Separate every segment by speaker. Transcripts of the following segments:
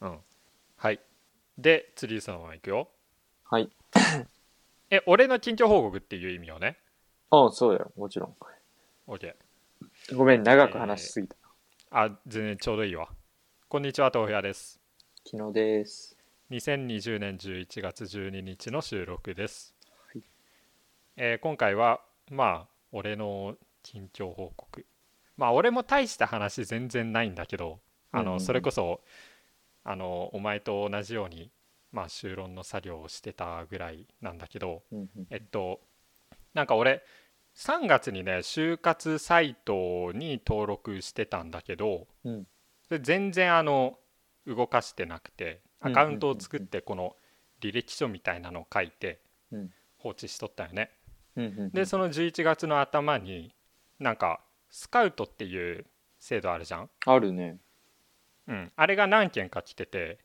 Speaker 1: うん。はい。で次そのままいくよ。
Speaker 2: はい。
Speaker 1: え俺の近況報告っていう意味をね。
Speaker 2: あそうだよ。もちろん。
Speaker 1: OK
Speaker 2: ごめん、長く話しすぎた。
Speaker 1: あ全然ちょうどいいわ。こんにちは豆腐屋です。
Speaker 2: 昨日です。
Speaker 1: 2020年11月12日の収録です、
Speaker 2: はい。
Speaker 1: えー今回はまあ俺の近況報告。まあ俺も大した話全然ないんだけどあの
Speaker 2: うんうんうん。
Speaker 1: それこそあのお前と同じようにまあ修論の作業をしてたぐらいなんだけどえっとなんか俺3月にね就活サイトに登録してたんだけど、
Speaker 2: うん
Speaker 1: 全然あの動かしてなくてアカウントを作ってこの履歴書みたいなのを書いて
Speaker 2: うん
Speaker 1: 放置しとったよね。でその11月の頭になんかスカウトっていう制度あるじゃん？
Speaker 2: あるね。
Speaker 1: うん、あれが何件か来てて。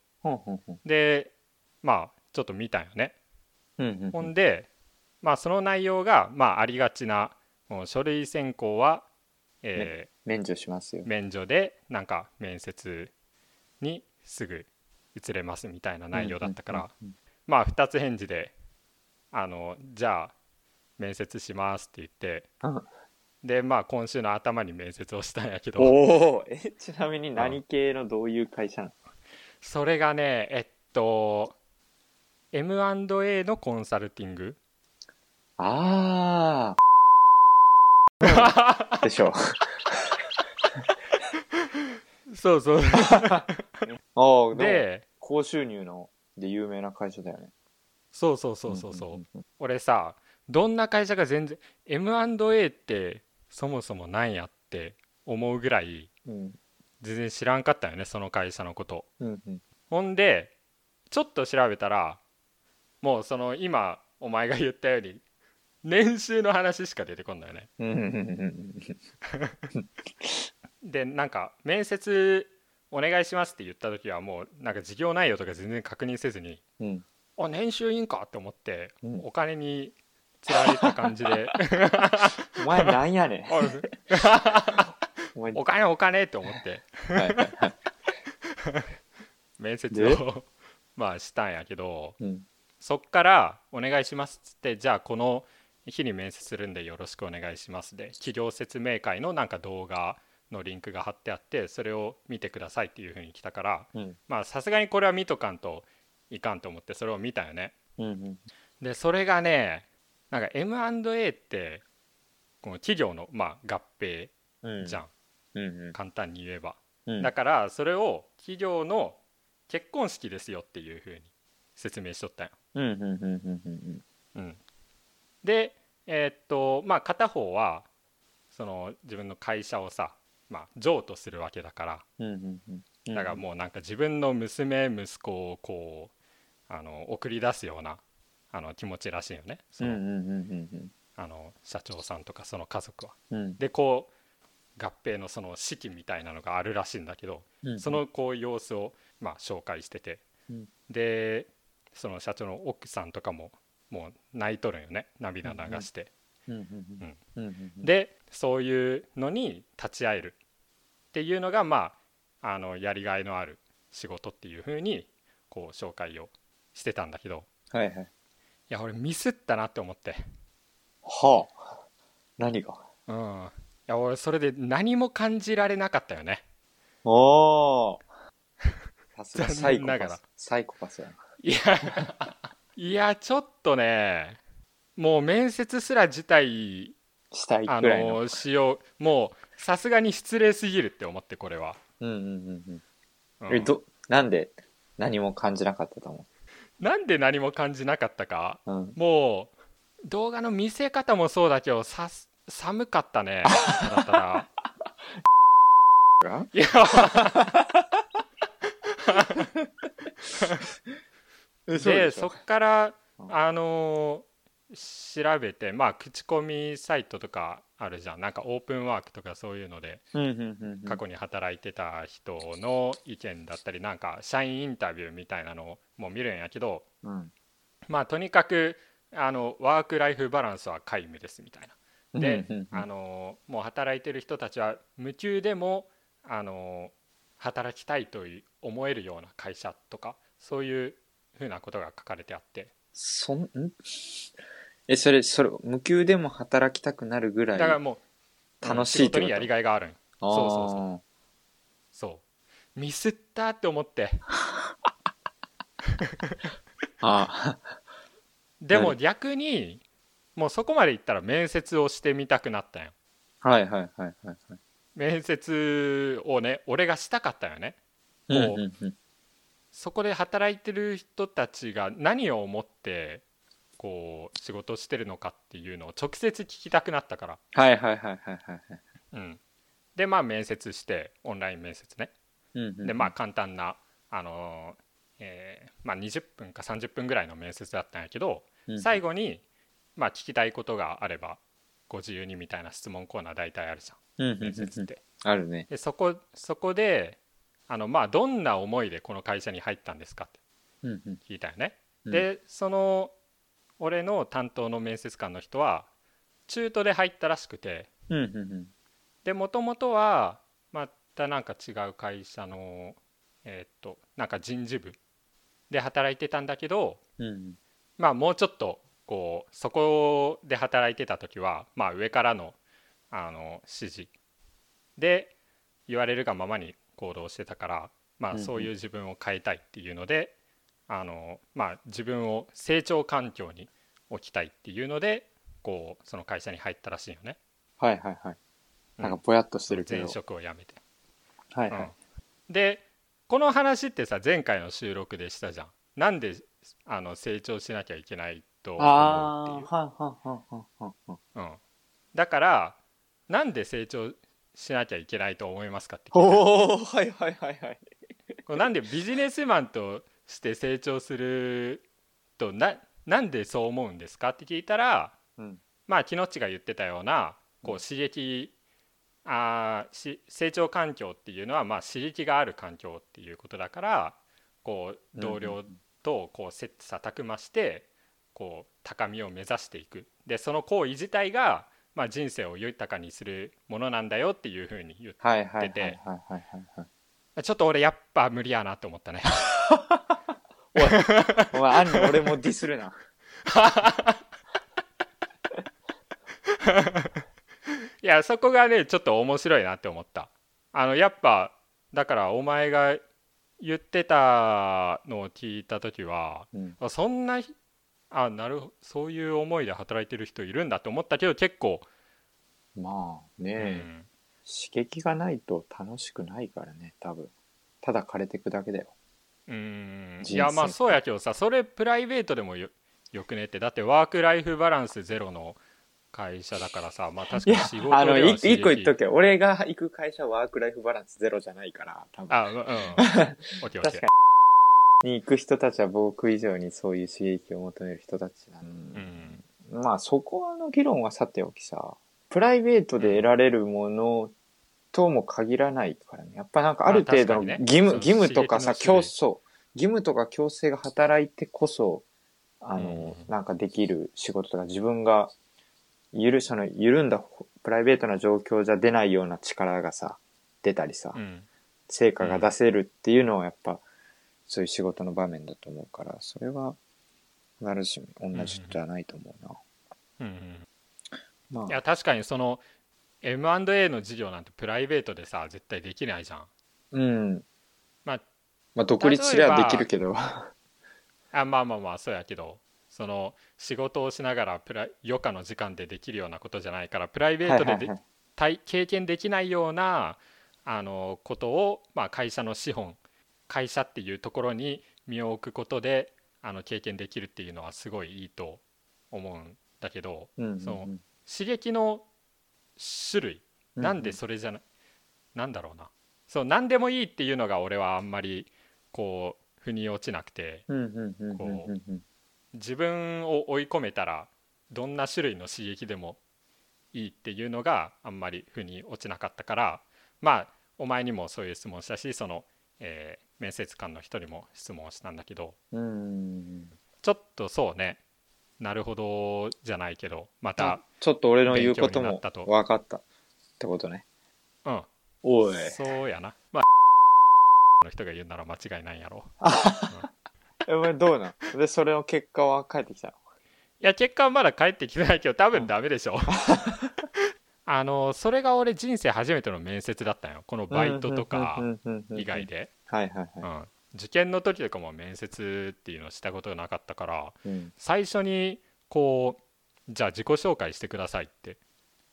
Speaker 1: でまあちょっと見たよね。ほんで、まあ、その内容が、まあ、ありがちな書類選考は、え
Speaker 2: 免除しますよ
Speaker 1: ー。免除でなんか面接にすぐ移れますみたいな内容だったから、まあ2つ返事であのじゃあ面接しますって言って
Speaker 2: うん
Speaker 1: でまあ今週の頭に面接をしたんやけど。
Speaker 2: おおえ、ちなみに何系のどういう会社なの？
Speaker 1: それがねえっと M&A のコンサルティング。
Speaker 2: ああ。でしょ。
Speaker 1: そうそう。
Speaker 2: ああ、で高収入ので有名な会社だよね。
Speaker 1: そうそうそうそうそう,、
Speaker 2: んんん
Speaker 1: 俺さどんな会社が全然 M&A ってそもそもなんやって思うぐらい
Speaker 2: うん。
Speaker 1: 全然知らんかったよねその会社のこと
Speaker 2: うんうん。
Speaker 1: ほんでちょっと調べたらもうその今お前が言ったように年収の話しか出てこんだよねでなんか面接お願いしますって言った時はもうなんか事業内容とか全然確認せずに
Speaker 2: うんうん。
Speaker 1: あ年収いいんかって思って、
Speaker 2: うん
Speaker 1: お金につられた感じで
Speaker 2: お前なんやねん。
Speaker 1: あ
Speaker 2: お
Speaker 1: 金お金って思って。面接
Speaker 2: で？
Speaker 1: をまあしたんやけど
Speaker 2: うん。
Speaker 1: そっから「お願いします」っつってじゃあこの日に面接するんでよろしくお願いしますで企業説明会のなんか動画のリンクが貼ってあってそれを見てくださいっていうふうに来たから
Speaker 2: うん。
Speaker 1: まあさすがにこれは見とかんといかんと思ってそれを見たよね
Speaker 2: うんうん。
Speaker 1: でそれがねなんか M&A ってこの企業のまあ合併
Speaker 2: うん。
Speaker 1: じゃん
Speaker 2: うんうん。
Speaker 1: 簡単に言えば
Speaker 2: うん。
Speaker 1: だからそれを企業の結婚式ですよっていうふうに説明しとったんよ。でえーっとまあ片方はその自分の会社をさ、まあ、譲渡するわけだから
Speaker 2: うん。うんうんうん。
Speaker 1: だからもうなんか自分の娘息子をこうあの送り出すようなあの気持ちらしいよねその,、
Speaker 2: うんうんうんうん
Speaker 1: あの社長さんとかその家族は。
Speaker 2: うん。うん。
Speaker 1: でこう合併のその式みたいなのがあるらしいんだけど、
Speaker 2: うん
Speaker 1: そ、のこう様子をまあ紹介してて、
Speaker 2: うん
Speaker 1: でその社長の奥さんとかももう泣いとるんよね涙流して、
Speaker 2: うんうんうんうんうん。
Speaker 1: でそういうのに立ち会えるっていうのがまああのやりがいのある仕事っていう風にこう紹介をしてたんだけど
Speaker 2: はいはい。
Speaker 1: いや俺ミスったなって思って
Speaker 2: はあ。何が？
Speaker 1: うんいや俺それで何も感じられなかったよね
Speaker 2: おー。さすが
Speaker 1: 残
Speaker 2: サ。サイコパスやな。
Speaker 1: いやいやちょっとねもう面接すら辞退
Speaker 2: したい
Speaker 1: あ
Speaker 2: くらいの。
Speaker 1: のしようもうさすがに失礼すぎるって思ってこれは、
Speaker 2: うんうんうん
Speaker 1: う
Speaker 2: うんん。え、ど、なんで何も感じなかったと思
Speaker 1: なんで何も感じなかったか？
Speaker 2: う。うん。
Speaker 1: もう動画の見せ方もそうだけどさす寒かったね だったらいや でそっから
Speaker 2: うん
Speaker 1: あのー調べてまあ口コミサイトとかあるじゃんなんかオープンワークとかそういうので。過去に働いてた人の意見だったりなんか社員インタビューみたいなのも見るんやけど
Speaker 2: うん。
Speaker 1: まあとにかくあのワーク・ライフ・バランスは皆無ですみたいな。であのもう働いてる人たちは無給でもあの働きたいと思えるような会社とかそういうふうなことが書かれてあって
Speaker 2: そん、ん？え、それ、それ、無給でも働きたくなるぐらい
Speaker 1: だからもう
Speaker 2: 楽しいってこと？
Speaker 1: 仕事にやりがいがあるん
Speaker 2: あー。
Speaker 1: そうそうそそう。ミスったって思って。
Speaker 2: あ
Speaker 1: でも
Speaker 2: 何？
Speaker 1: 逆にもうそこまでいったら面接をしてみたくなったんよ。
Speaker 2: ーはいはいはいはいはい。
Speaker 1: 面接をね俺がしたかったよね。
Speaker 2: うん
Speaker 1: もう
Speaker 2: うん。うん
Speaker 1: そこで働いてる人たちが何を思ってこう仕事をしてるのかっていうのを直接聞きたくなったから、
Speaker 2: はいはいはいはいはいはい。
Speaker 1: うん、でまあ面接してオンライン面接ね。
Speaker 2: うんうんうん。
Speaker 1: でまあ簡単なあのーえーまあ、20分か30分ぐらいの面接だったんやけど
Speaker 2: うん
Speaker 1: 最後にまあ聞きたいことがあればご自由にみたいな質問コーナー大体あるじゃん
Speaker 2: うんうんうん。
Speaker 1: 面接って。
Speaker 2: あるね。
Speaker 1: でそこそこであのまあどんな思いでこの会社に入ったんですかって
Speaker 2: うんうん。
Speaker 1: 聞いたよね。
Speaker 2: うん。
Speaker 1: でその俺の担当の面接官の人は中途で入ったらしくて。
Speaker 2: うんうん
Speaker 1: でもともとはまたなんか違う会社のえーっとなんか人事部で働いてたんだけど
Speaker 2: うんうん。
Speaker 1: まあもうちょっとこうそこで働いてた時はまあ上からのあの指示で言われるがままに行動してたからま
Speaker 2: うんうん。
Speaker 1: あそういう自分を変えたいっていうのであのまあ自分を成長環境に置きたいっていうのでこうその会社に入ったらしいよね
Speaker 2: はいはいはい。
Speaker 1: うん
Speaker 2: なんかぼやっとしてるけど。
Speaker 1: 前職を辞めて。
Speaker 2: はいはい。
Speaker 1: でこの話ってさ前回の収録でしたじゃんなんであの成長しなきゃいけないと思
Speaker 2: ああ、
Speaker 1: うっていう。うん、だからなんで成長しなきゃいけないと思いますかって聞い
Speaker 2: おはいはいはいはい。
Speaker 1: これなんでビジネスマンとして成長するとななんでそう思うんですか？って聞いたら
Speaker 2: うん。
Speaker 1: まあ木のっちが言ってたようなこう刺激あーし成長環境っていうのはまあ刺激がある環境っていうことだからこう同僚とこう切磋琢磨してこう高みを目指していく。でその行為自体がまあ人生を豊かにするものなんだよっていうふうに言ってて。ちょっと俺やっぱ無理やなって思ったね
Speaker 2: お前、アンに俺もディスるな。
Speaker 1: いやそこがねちょっと面白いなって思ったあのやっぱだからお前が言ってたのを聞いた時は
Speaker 2: うん。
Speaker 1: あそんなひあなるほそういう思いで働いてる人いるんだって思ったけど結構、
Speaker 2: まあ
Speaker 1: う
Speaker 2: ね、
Speaker 1: ん、
Speaker 2: 刺激がないと楽しくないからね、多分。ただ枯れてくだけだよ。
Speaker 1: うん。いやまあそうやけどさそれプライベートでもよよくねって。だってワークライフバランスゼロの会社だからさまあ確かに仕事で、は
Speaker 2: あの、一個言っとくけど、俺が行く会社ワークライフバランスゼロじゃないから、多分。
Speaker 1: あうんうん。
Speaker 2: 確か
Speaker 1: ー
Speaker 2: に。に行く人たちは僕以上にそういう刺激を求める人たちなん
Speaker 1: うん。
Speaker 2: まあそこの議論はさておきさ、プライベートで得られるものとも限らないからね。やっぱなんかある程度の義務、
Speaker 1: そう
Speaker 2: 義務とかさ、競争、義務とか強制が働いてこそ、あの、
Speaker 1: うん。
Speaker 2: なんかできる仕事とか自分が、ゆる、その緩んだプライベートな状況じゃ出ないような力がさ、出たりさ、
Speaker 1: うん。
Speaker 2: 成果が出せるっていうのはやっぱ、そういう仕事の場面だと思うから、それは、必ずしも同じじゃないと思うな。
Speaker 1: うんうん。
Speaker 2: まあ。
Speaker 1: いや確かにその M&A の事業なんてプライベートでさ絶対できないじゃん
Speaker 2: うん。
Speaker 1: まあ
Speaker 2: まあ、独立すりゃできるけど。
Speaker 1: あまあまあまあそうやけどその仕事をしながらプラ余暇の時間でできるようなことじゃないからプライベートでで
Speaker 2: はいはいはい
Speaker 1: 体経験できないようなあのことを、まあ、会社の資本会社っていうところに身を置くことであの経験できるっていうのはすごいいいと思うんだけど
Speaker 2: うんうんうん
Speaker 1: そう刺激の種類。
Speaker 2: うん
Speaker 1: なんでそれじゃな、なんだろうな。そう何でもいいっていうのが俺はあんまりこう腑に落ちなくて。
Speaker 2: うんうんうんうんうんうん。
Speaker 1: 自分を追い込めたらどんな種類の刺激でもいいっていうのがあんまり腑に落ちなかったからまあお前にもそういう質問したしその、えー面接官の人にも質問したんだけど
Speaker 2: うん。
Speaker 1: ちょっとそうねなるほどじゃないけどまた
Speaker 2: ちょっと俺の言うことも分かった。ってことね。
Speaker 1: うん。
Speaker 2: おい。
Speaker 1: そうやな。まあ の人が言うなら間違いないんやろ。
Speaker 2: えお前どうなん？でそれの結果は返ってきたの？
Speaker 1: いや結果はまだ返ってきてないけど多分ダメでしょ。あのそれが俺人生初めての面接だったんよ。このバイトとか以外で、
Speaker 2: はいはい
Speaker 1: うん。
Speaker 2: は
Speaker 1: 受験の時とかも面接っていうのをしたことがなかったから
Speaker 2: い、うん。
Speaker 1: 最初にこうじゃあ自己紹介してくださいって。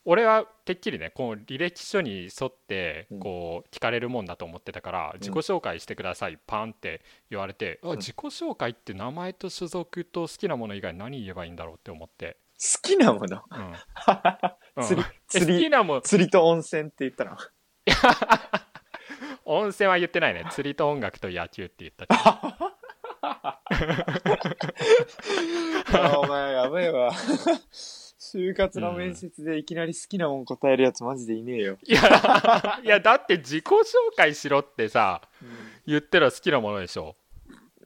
Speaker 1: 俺はてっきりねこの履歴書に沿って
Speaker 2: うん。
Speaker 1: こう聞かれるもんだと思ってたから、自己紹介してくださいパンって言われて、自己紹介って名前と所属と好きなもの以外何言えばいいんだろうって思って、
Speaker 2: 好きなもの？
Speaker 1: うん。うん。
Speaker 2: 釣り
Speaker 1: え
Speaker 2: 釣り
Speaker 1: 好きなもん
Speaker 2: 釣りと温泉って言ったの？
Speaker 1: 温泉は言ってないね。釣りと音楽と野球って言った。けど
Speaker 2: あお前やべえわ。就活の面接でいきなり好きなもん答えるやつマジでいねえよ、
Speaker 1: いやいやだって自己紹介しろってさ言ったら好きなものでしょ。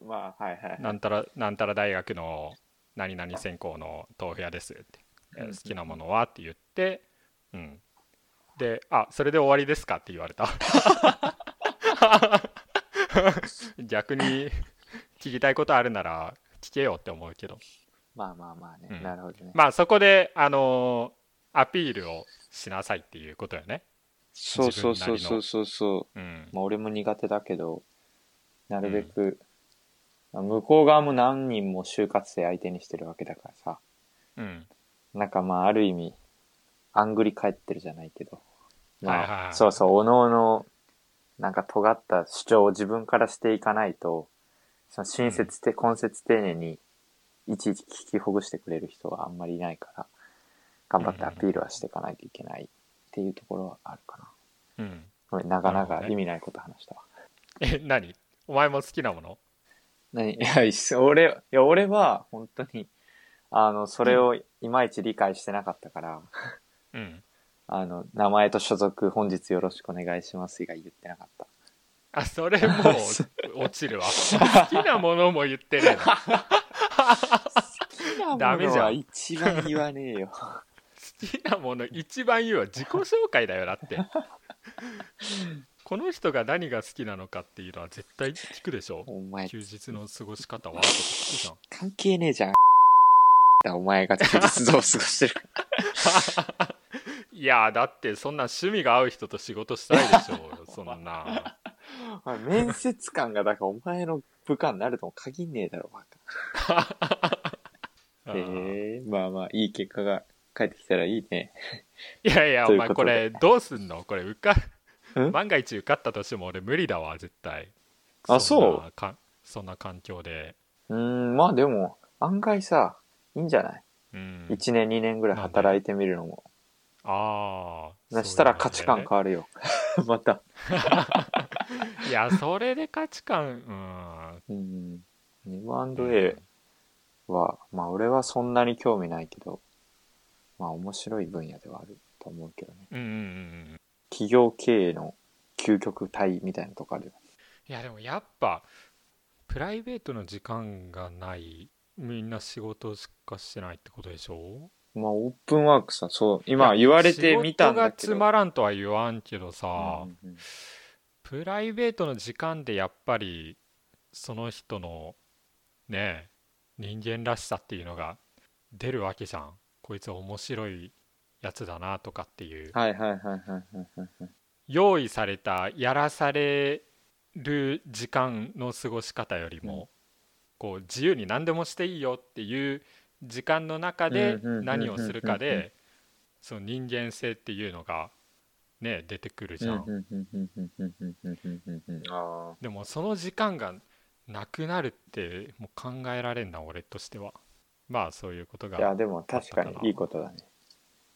Speaker 2: まあはいはい
Speaker 1: なんたらなんたら大学の何々専攻の豆腐屋ですって、えー
Speaker 2: うん。
Speaker 1: 好きなものは？って言ってうん。であそれで終わりですか？って言われた 逆に聞きたいことあるなら聞けよって思うけど。
Speaker 2: まあまあまあね、
Speaker 1: うん。
Speaker 2: なるほどね、
Speaker 1: まあそこであのーアピールをしなさいっていうことよね。
Speaker 2: そうそうそうそうそうそう。
Speaker 1: うん。
Speaker 2: まあ俺も苦手だけどなるべく、まあ向こう側も何人も就活生相手にしてるわけだからさ。
Speaker 1: うん。
Speaker 2: なんかまあある意味あんぐり返ってるじゃないけど、まあ
Speaker 1: はいはいはい。
Speaker 2: そうそうおのおのなんか尖った主張を自分からしていかないとその親切で根節丁寧にいちいち聞きほぐしてくれる人はあんまりいないから頑張ってアピールはしていかないといけないっていうところはあるかな。
Speaker 1: うん。
Speaker 2: ごめん長
Speaker 1: なるほどね。
Speaker 2: 々意味ないこと話したわ。
Speaker 1: え何？お前も好きなもの？
Speaker 2: 何？いや、俺、いや、俺は、本当に、あの、それをいまいち理解してなかったから、
Speaker 1: うん
Speaker 2: あの、名前と所属、本日よろしくお願いします以外言ってなかった。
Speaker 1: あそれもう 落ちるわ好きなものも言ってねえなダメじゃん
Speaker 2: は一番言わねえよ。
Speaker 1: 好きなもの一番言うわ自己紹介だよだってこの人が何が好きなのかっていうのは絶対聞くでしょ
Speaker 2: お前、
Speaker 1: 休日の過ごし方はとか聞くじゃん
Speaker 2: 関係ねえじゃん。だお前が休日どう過ごしてるか。
Speaker 1: いやだってそんな趣味が合う人と仕事したいでしょう そんな。
Speaker 2: 面接官が、だからお前の部下になるとも限んねえだろ、バカ。へえまあまあ、いい結果が返ってきたらいいね。
Speaker 1: いやいや お前これどうすんの？これ受か
Speaker 2: ん？
Speaker 1: 万が一受かったとしても俺無理だわ絶対。
Speaker 2: あ
Speaker 1: そんなかそんな環境で。
Speaker 2: うーん、まあでも、案外さ、いいんじゃない？
Speaker 1: うん。
Speaker 2: 1年2年ぐらい働いてみるのも。
Speaker 1: ああ
Speaker 2: そしたら価値観変わるよ。また。
Speaker 1: いやそれで価値観うん
Speaker 2: うん。M&A は、まあ俺はそんなに興味ないけど、まあ面白い分野ではあると思うけどね。
Speaker 1: うんうんうん
Speaker 2: 企業経営の究極体みたいなとこあるよ。
Speaker 1: いやでもやっぱプライベートの時間がないみんな仕事しかしてないってことでしょ？
Speaker 2: まあオープンワークさ、そう、今言われてみたんだけど。
Speaker 1: 仕事がつまらんとは言わんけどさ、
Speaker 2: うんうん
Speaker 1: プライベートの時間でやっぱりその人のね人間らしさっていうのが出るわけじゃんこいつ面白いやつだなとかっていう
Speaker 2: はいはいはいはいはい。
Speaker 1: 用意されたやらされる時間の過ごし方よりも、
Speaker 2: うん
Speaker 1: こう自由に何でもしていいよっていう時間の中で何をするかでその人間性っていうのがね出てくるじゃん。でもその時間がなくなるってもう考えられんな俺としては。まあそういうことが
Speaker 2: いやでも確かにいいことだね。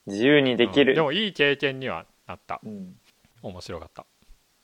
Speaker 2: 自由にできる、
Speaker 1: うん、でもいい経験にはなった、
Speaker 2: うん、
Speaker 1: 面白かった。